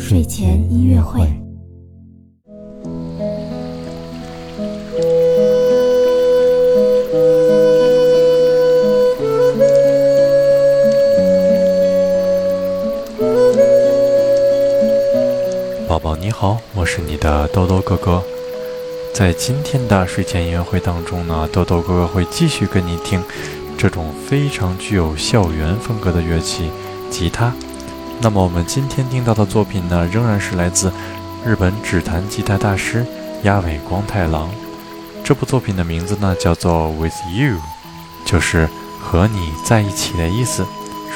睡前音乐会。宝宝你好，我是你的豆豆哥哥。在今天的睡前音乐会当中呢，豆豆哥哥会继续跟你听这种非常具有校园风格的乐器——吉他。那么我们今天听到的作品呢，仍然是来自日本指弹吉他大师鸭尾光太郎。这部作品的名字呢叫做《With You》，就是和你在一起的意思。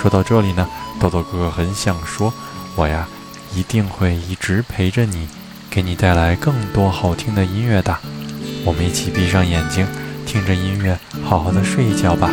说到这里呢，豆豆哥哥很想说，我呀。一定会一直陪着你，给你带来更多好听的音乐的。我们一起闭上眼睛，听着音乐，好好的睡一觉吧。